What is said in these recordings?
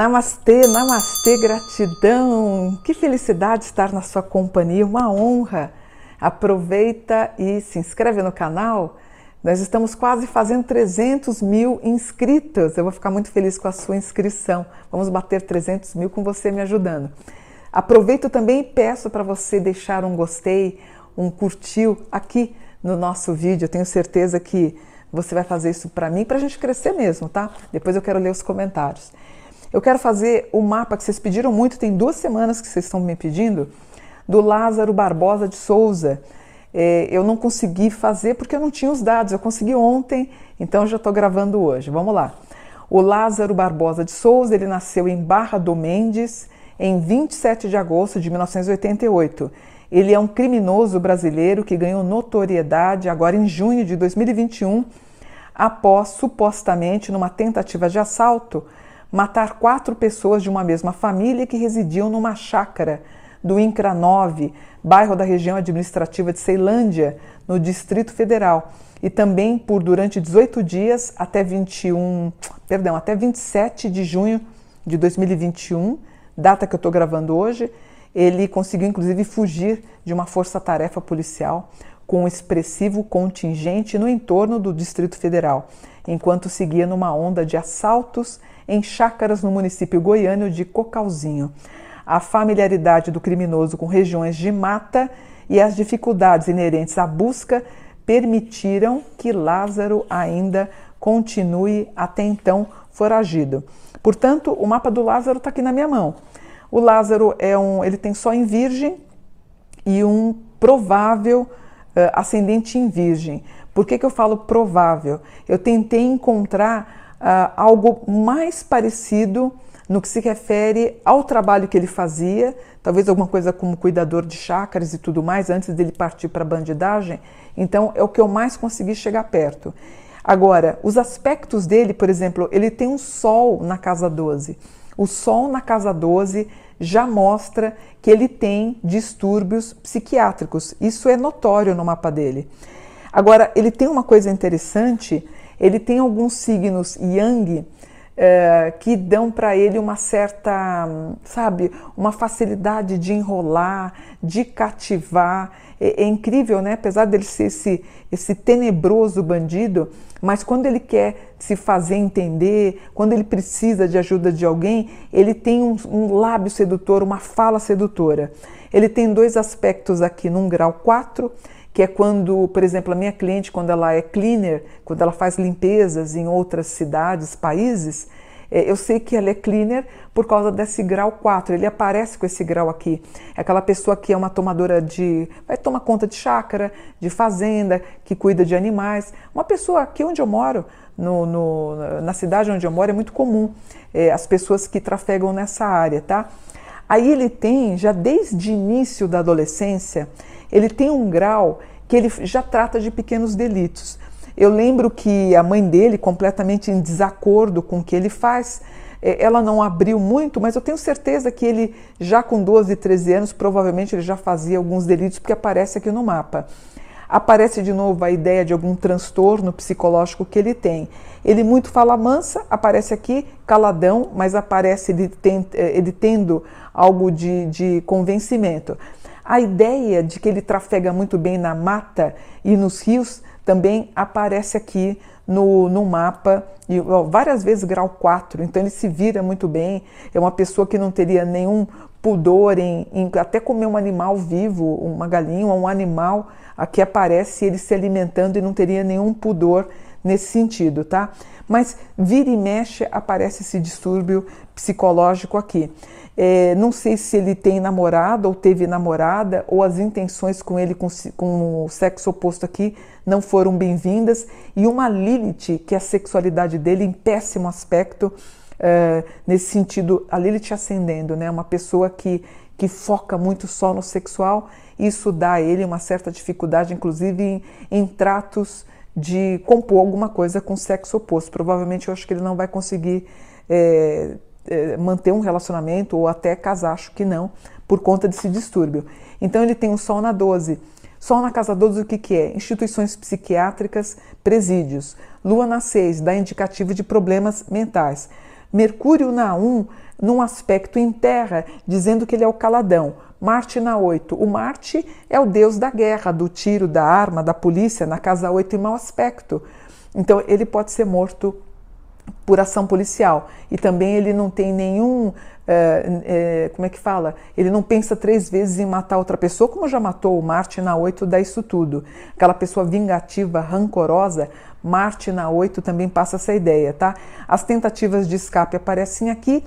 Namastê, namastê, gratidão. Que felicidade estar na sua companhia, uma honra. Aproveita e se inscreve no canal. Nós estamos quase fazendo 300 mil inscritos. Eu vou ficar muito feliz com a sua inscrição. Vamos bater 300 mil com você me ajudando. Aproveito também e peço para você deixar um gostei, um curtiu aqui no nosso vídeo. Eu tenho certeza que você vai fazer isso para mim, para a gente crescer mesmo, tá? Depois eu quero ler os comentários. Eu quero fazer o mapa que vocês pediram muito, tem duas semanas que vocês estão me pedindo, do Lázaro Barbosa de Souza. É, eu não consegui fazer porque eu não tinha os dados, eu consegui ontem, então já estou gravando hoje. Vamos lá. O Lázaro Barbosa de Souza, ele nasceu em Barra do Mendes em 27 de agosto de 1988. Ele é um criminoso brasileiro que ganhou notoriedade agora em junho de 2021, após supostamente numa tentativa de assalto matar quatro pessoas de uma mesma família que residiam numa chácara do INCRA 9, bairro da região administrativa de Ceilândia, no Distrito Federal, e também por durante 18 dias até 21, perdão, até 27 de junho de 2021, data que eu estou gravando hoje, ele conseguiu inclusive fugir de uma força-tarefa policial com um expressivo contingente no entorno do Distrito Federal, enquanto seguia numa onda de assaltos em chácaras no município goiano de Cocalzinho. A familiaridade do criminoso com regiões de mata e as dificuldades inerentes à busca permitiram que Lázaro ainda continue até então foragido. Portanto, o mapa do Lázaro está aqui na minha mão. O Lázaro é um, ele tem só em Virgem e um provável uh, ascendente em Virgem. Por que, que eu falo provável? Eu tentei encontrar uh, algo mais parecido no que se refere ao trabalho que ele fazia, talvez alguma coisa como cuidador de chácaras e tudo mais, antes dele partir para a bandidagem. Então, é o que eu mais consegui chegar perto. Agora, os aspectos dele, por exemplo, ele tem um sol na casa 12. O sol na casa 12 já mostra que ele tem distúrbios psiquiátricos. Isso é notório no mapa dele. Agora, ele tem uma coisa interessante ele tem alguns signos yang é, que dão para ele uma certa, sabe, uma facilidade de enrolar, de cativar. É, é, incrível, né? Apesar dele ser esse, esse tenebroso bandido, mas quando ele quer se fazer entender, quando ele precisa de ajuda de alguém, ele tem um, um lábio sedutor, uma fala sedutora. Ele tem dois aspectos aqui, num grau 4 que é quando, por exemplo, a minha cliente, quando ela é cleaner, quando ela faz limpezas em outras cidades, países, eu sei que ela é cleaner por causa desse grau 4. Ele aparece com esse grau aqui. É aquela pessoa que é uma tomadora de. vai tomar conta de chácara, de fazenda, que cuida de animais. Uma pessoa aqui onde eu moro, no, no, na cidade onde eu moro, é muito comum é, as pessoas que trafegam nessa área, tá? Aí ele tem, já desde início da adolescência, ele tem um grau que ele já trata de pequenos delitos. Eu lembro que a mãe dele, completamente em desacordo com o que ele faz, é, ela não abriu muito, mas eu tenho certeza que ele, já com 12, 13 anos, provavelmente ele já fazia alguns delitos, porque aparece aqui no mapa. Aparece de novo a ideia de algum transtorno psicológico que ele tem. Ele muito fala mansa, aparece aqui caladão, mas aparece ele, tem, é, ele tendo algo de, de convencimento. A ideia de que ele trafega muito bem na mata e nos rios também aparece aqui no, no mapa, e, ó, várias vezes grau 4, então ele se vira muito bem. É uma pessoa que não teria nenhum pudor em, em até comer um animal vivo, uma galinha, um animal, aqui aparece ele se alimentando e não teria nenhum pudor nesse sentido, tá? Mas vira e mexe aparece esse distúrbio psicológico aqui. É, não sei se ele tem namorada ou teve namorada, ou as intenções com ele, com, com o sexo oposto aqui, não foram bem-vindas. E uma Lilith, que é a sexualidade dele em péssimo aspecto, é, nesse sentido, a Lilith ascendendo, né? Uma pessoa que, que foca muito só no sexual, isso dá a ele uma certa dificuldade, inclusive em, em tratos de compor alguma coisa com sexo oposto. Provavelmente eu acho que ele não vai conseguir. É, é, manter um relacionamento ou até casar, acho que não, por conta desse distúrbio. Então ele tem o Sol na 12. Sol na casa 12 o que, que é? Instituições psiquiátricas, presídios. Lua na 6 dá indicativo de problemas mentais. Mercúrio na 1, num aspecto em terra, dizendo que ele é o caladão. Marte na 8. O Marte é o deus da guerra, do tiro, da arma, da polícia, na casa 8 em mau aspecto. Então ele pode ser morto por ação policial. E também ele não tem nenhum. É, é, como é que fala? Ele não pensa três vezes em matar outra pessoa, como já matou o Marte na 8 dá isso tudo. Aquela pessoa vingativa, rancorosa, Marte na 8 também passa essa ideia, tá? As tentativas de escape aparecem aqui.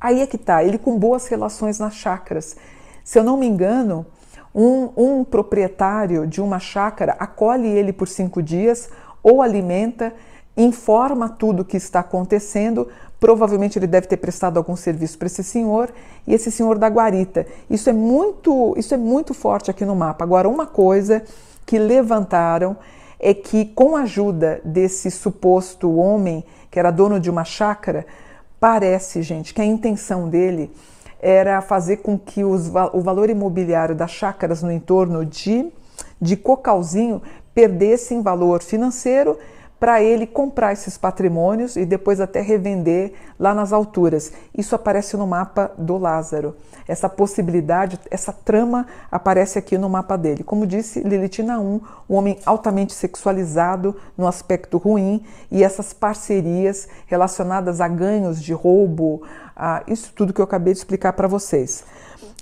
Aí é que tá, ele com boas relações nas chacras. Se eu não me engano, um, um proprietário de uma chácara acolhe ele por cinco dias ou alimenta, informa tudo o que está acontecendo. Provavelmente ele deve ter prestado algum serviço para esse senhor e esse senhor da guarita. Isso é muito, isso é muito forte aqui no mapa. Agora, uma coisa que levantaram é que, com a ajuda desse suposto homem que era dono de uma chácara, parece, gente, que a intenção dele era fazer com que os, o valor imobiliário das chácaras no entorno de, de Cocalzinho perdesse em valor financeiro para ele comprar esses patrimônios e depois até revender lá nas alturas. Isso aparece no mapa do Lázaro. Essa possibilidade, essa trama aparece aqui no mapa dele. Como disse Lilitina 1, um homem altamente sexualizado no aspecto ruim e essas parcerias relacionadas a ganhos de roubo, a isso tudo que eu acabei de explicar para vocês.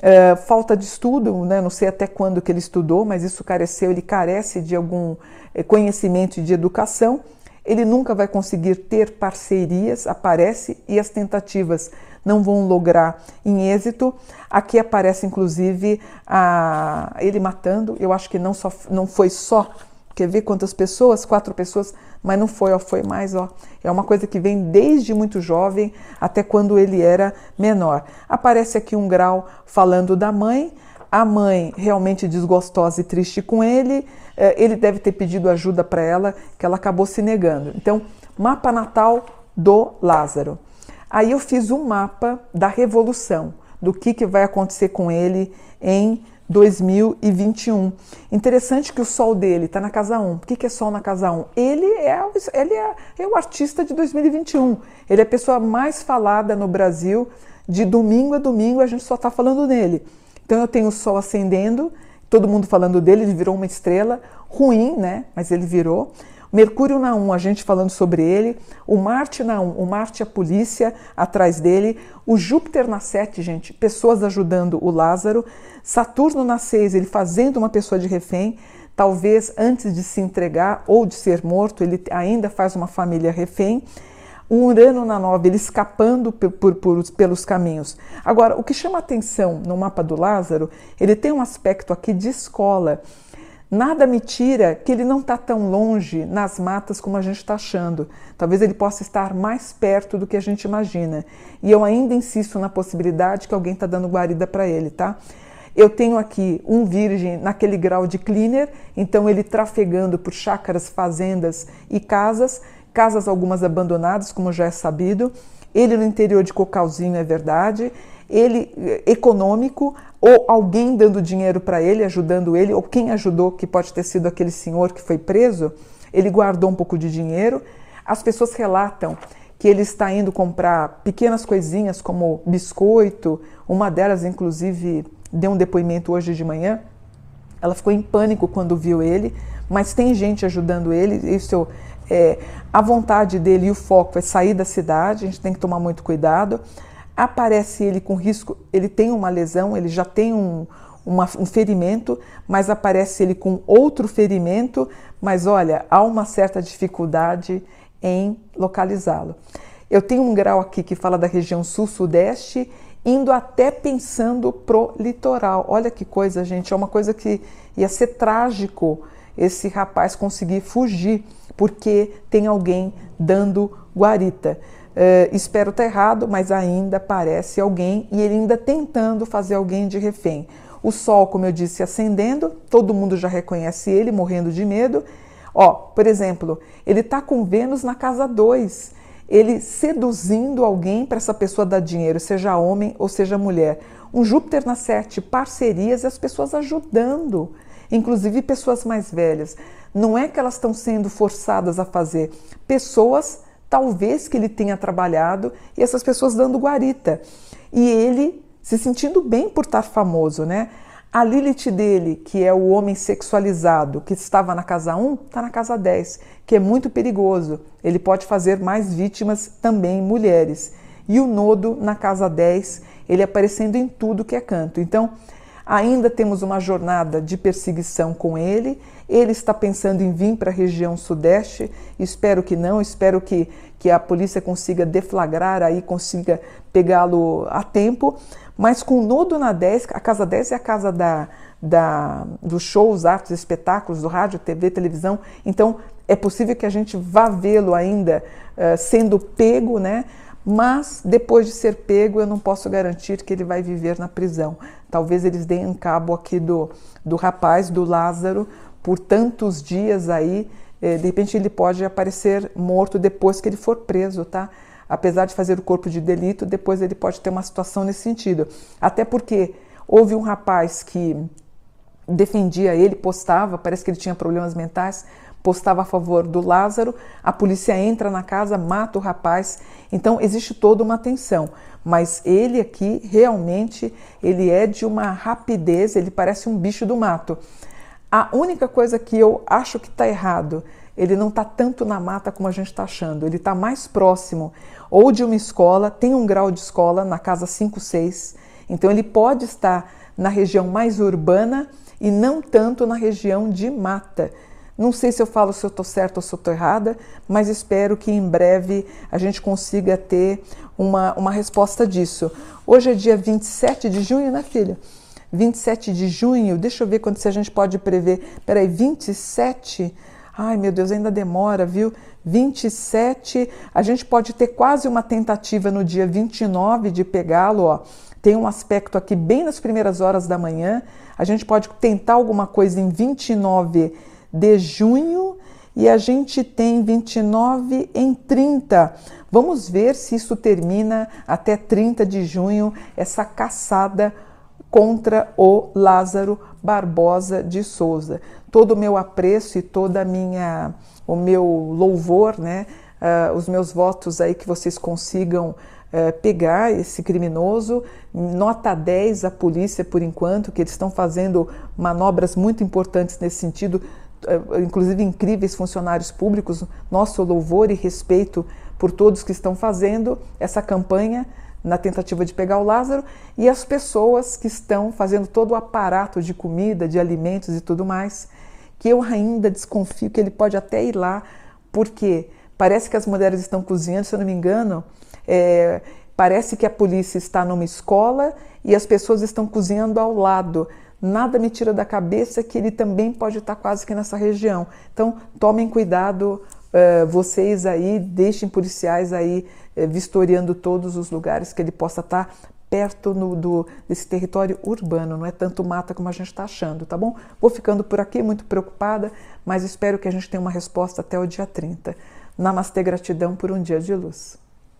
Uh, falta de estudo, né? não sei até quando que ele estudou, mas isso careceu, ele carece de algum eh, conhecimento de educação, ele nunca vai conseguir ter parcerias, aparece, e as tentativas não vão lograr em êxito. Aqui aparece inclusive a, ele matando, eu acho que não, só, não foi só, quer ver quantas pessoas? Quatro pessoas, mas não foi, ó, foi mais, ó. É uma coisa que vem desde muito jovem até quando ele era menor. Aparece aqui um grau falando da mãe, a mãe realmente desgostosa e triste com ele, é, ele deve ter pedido ajuda para ela, que ela acabou se negando. Então, mapa natal do Lázaro. Aí eu fiz um mapa da revolução, do que, que vai acontecer com ele em 2021. Interessante que o sol dele está na casa 1. O que, que é sol na casa 1? Ele, é, ele é, é o artista de 2021. Ele é a pessoa mais falada no Brasil. De domingo a domingo a gente só está falando nele. Então eu tenho o Sol ascendendo, todo mundo falando dele, ele virou uma estrela ruim, né? Mas ele virou. Mercúrio na 1, a gente falando sobre ele. O Marte na 1, o Marte a polícia atrás dele. O Júpiter na 7, gente, pessoas ajudando o Lázaro. Saturno na 6, ele fazendo uma pessoa de refém. Talvez antes de se entregar ou de ser morto, ele ainda faz uma família refém um Urano na 9, ele escapando por, por, por, pelos caminhos. Agora, o que chama atenção no mapa do Lázaro, ele tem um aspecto aqui de escola. Nada me tira que ele não está tão longe nas matas como a gente está achando. Talvez ele possa estar mais perto do que a gente imagina. E eu ainda insisto na possibilidade que alguém está dando guarida para ele, tá? Eu tenho aqui um virgem naquele grau de cleaner, então ele trafegando por chácaras, fazendas e casas casas algumas abandonadas, como já é sabido, ele no interior de Cocalzinho é verdade, ele eh, econômico, ou alguém dando dinheiro para ele, ajudando ele, ou quem ajudou, que pode ter sido aquele senhor que foi preso, ele guardou um pouco de dinheiro. As pessoas relatam que ele está indo comprar pequenas coisinhas como biscoito, uma delas, inclusive, deu um depoimento hoje de manhã. Ela ficou em pânico quando viu ele, mas tem gente ajudando ele. Isso é, a vontade dele e o foco é sair da cidade, a gente tem que tomar muito cuidado. Aparece ele com risco, ele tem uma lesão, ele já tem um, uma, um ferimento, mas aparece ele com outro ferimento, mas olha, há uma certa dificuldade em localizá-lo. Eu tenho um grau aqui que fala da região sul-sudeste, indo até pensando pro litoral. Olha que coisa, gente, é uma coisa que ia ser trágico esse rapaz conseguir fugir porque tem alguém dando guarita. Uh, espero estar errado, mas ainda parece alguém e ele ainda tentando fazer alguém de refém. O sol, como eu disse, acendendo, todo mundo já reconhece ele, morrendo de medo. Ó, por exemplo, ele está com Vênus na casa 2. ele seduzindo alguém para essa pessoa dar dinheiro, seja homem ou seja mulher. Um Júpiter na sete, parcerias e as pessoas ajudando, inclusive pessoas mais velhas. Não é que elas estão sendo forçadas a fazer, pessoas talvez que ele tenha trabalhado e essas pessoas dando guarita. E ele se sentindo bem por estar famoso, né? A Lilith dele, que é o homem sexualizado, que estava na casa 1, está na casa 10, que é muito perigoso. Ele pode fazer mais vítimas também mulheres. E o nodo na casa 10, ele aparecendo em tudo que é canto. Então, ainda temos uma jornada de perseguição com ele. Ele está pensando em vir para a região sudeste. Espero que não, espero que, que a polícia consiga deflagrar aí, consiga pegá-lo a tempo mas com o nodo na 10, a casa 10 é a casa da, da, dos shows, artes, espetáculos, do rádio, TV, televisão. Então é possível que a gente vá vê-lo ainda uh, sendo pego, né? Mas depois de ser pego, eu não posso garantir que ele vai viver na prisão. Talvez eles deem cabo aqui do, do rapaz, do Lázaro, por tantos dias aí. Eh, de repente ele pode aparecer morto depois que ele for preso, tá? apesar de fazer o corpo de delito, depois ele pode ter uma situação nesse sentido. Até porque houve um rapaz que defendia ele, postava, parece que ele tinha problemas mentais, postava a favor do Lázaro, a polícia entra na casa, mata o rapaz. Então existe toda uma tensão, mas ele aqui realmente ele é de uma rapidez, ele parece um bicho do mato. A única coisa que eu acho que está errado ele não está tanto na mata como a gente está achando, ele está mais próximo ou de uma escola, tem um grau de escola na casa 5, 6, então ele pode estar na região mais urbana e não tanto na região de mata. Não sei se eu falo se eu estou certa ou se eu estou errada, mas espero que em breve a gente consiga ter uma, uma resposta disso. Hoje é dia 27 de junho, né, filha? 27 de junho, deixa eu ver quando se a gente pode prever. Peraí, 27 Ai, meu Deus, ainda demora, viu? 27, a gente pode ter quase uma tentativa no dia 29 de pegá-lo, ó. Tem um aspecto aqui bem nas primeiras horas da manhã. A gente pode tentar alguma coisa em 29 de junho e a gente tem 29 em 30. Vamos ver se isso termina até 30 de junho, essa caçada contra o Lázaro Barbosa de Souza. Todo o meu apreço e toda a minha o meu louvor, né? Uh, os meus votos aí que vocês consigam uh, pegar esse criminoso. Nota 10 a polícia por enquanto, que eles estão fazendo manobras muito importantes nesse sentido, uh, inclusive incríveis funcionários públicos. Nosso louvor e respeito por todos que estão fazendo essa campanha na tentativa de pegar o Lázaro e as pessoas que estão fazendo todo o aparato de comida, de alimentos e tudo mais, que eu ainda desconfio que ele pode até ir lá, porque parece que as mulheres estão cozinhando, se eu não me engano, é, parece que a polícia está numa escola e as pessoas estão cozinhando ao lado. Nada me tira da cabeça que ele também pode estar quase que nessa região. Então, tomem cuidado, uh, vocês aí, deixem policiais aí uh, vistoriando todos os lugares que ele possa estar perto no, do, desse território urbano, não é tanto mata como a gente está achando, tá bom? Vou ficando por aqui, muito preocupada, mas espero que a gente tenha uma resposta até o dia 30. Namastê, gratidão por um dia de luz.